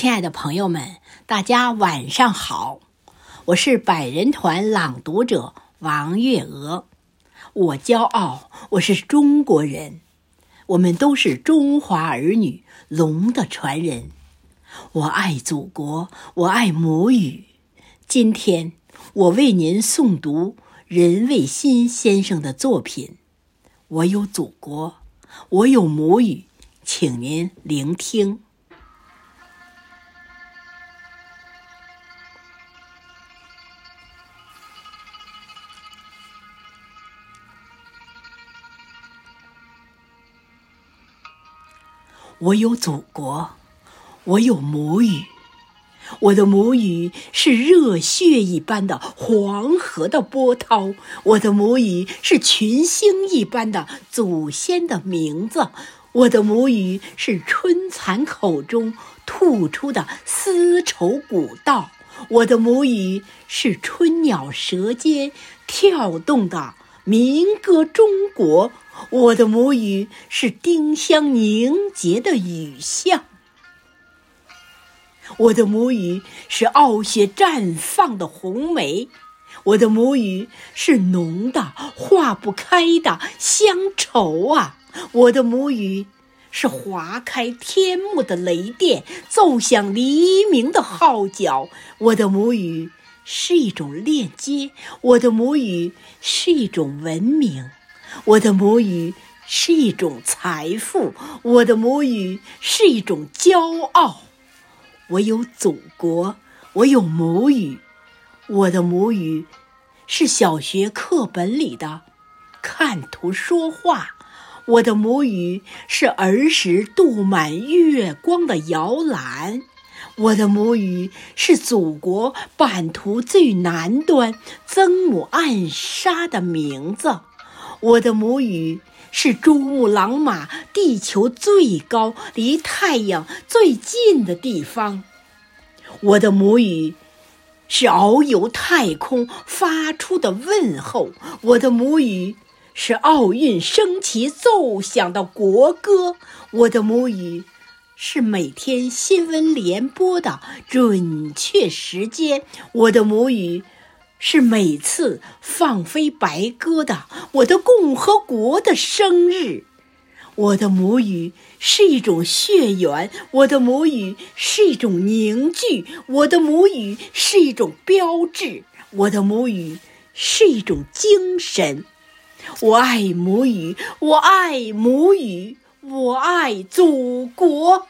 亲爱的朋友们，大家晚上好！我是百人团朗读者王月娥。我骄傲，我是中国人。我们都是中华儿女，龙的传人。我爱祖国，我爱母语。今天，我为您诵读任卫新先生的作品。我有祖国，我有母语，请您聆听。我有祖国，我有母语，我的母语是热血一般的黄河的波涛，我的母语是群星一般的祖先的名字，我的母语是春蚕口中吐出的丝绸古道，我的母语是春鸟舌尖跳动的民歌中国。我的母语是丁香凝结的雨巷，我的母语是傲雪绽放的红梅，我的母语是浓的化不开的乡愁啊！我的母语是划开天幕的雷电，奏响黎明的号角。我的母语是一种链接，我的母语是一种文明。我的母语是一种财富，我的母语是一种骄傲。我有祖国，我有母语，我的母语是小学课本里的看图说话，我的母语是儿时镀满月光的摇篮，我的母语是祖国版图最南端曾母暗沙的名字。我的母语是珠穆朗玛地球最高、离太阳最近的地方。我的母语是遨游太空发出的问候。我的母语是奥运升旗奏响的国歌。我的母语是每天新闻联播的准确时间。我的母语。是每次放飞白鸽的我的共和国的生日，我的母语是一种血缘，我的母语是一种凝聚，我的母语是一种标志，我的母语是一种精神。我爱母语，我爱母语，我爱祖国。